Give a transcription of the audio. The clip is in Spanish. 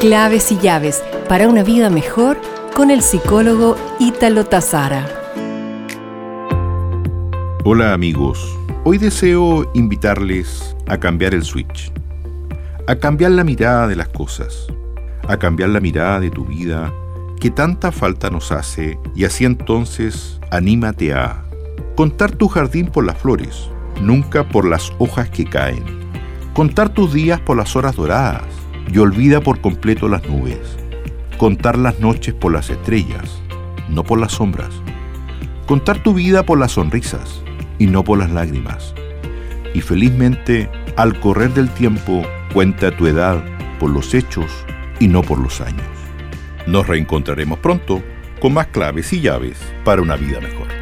Claves y llaves para una vida mejor con el psicólogo Ítalo Tazara. Hola amigos, hoy deseo invitarles a cambiar el switch, a cambiar la mirada de las cosas, a cambiar la mirada de tu vida que tanta falta nos hace y así entonces anímate a contar tu jardín por las flores, nunca por las hojas que caen, contar tus días por las horas doradas y olvida por completo las nubes. Contar las noches por las estrellas, no por las sombras. Contar tu vida por las sonrisas y no por las lágrimas. Y felizmente, al correr del tiempo, cuenta tu edad por los hechos y no por los años. Nos reencontraremos pronto con más claves y llaves para una vida mejor.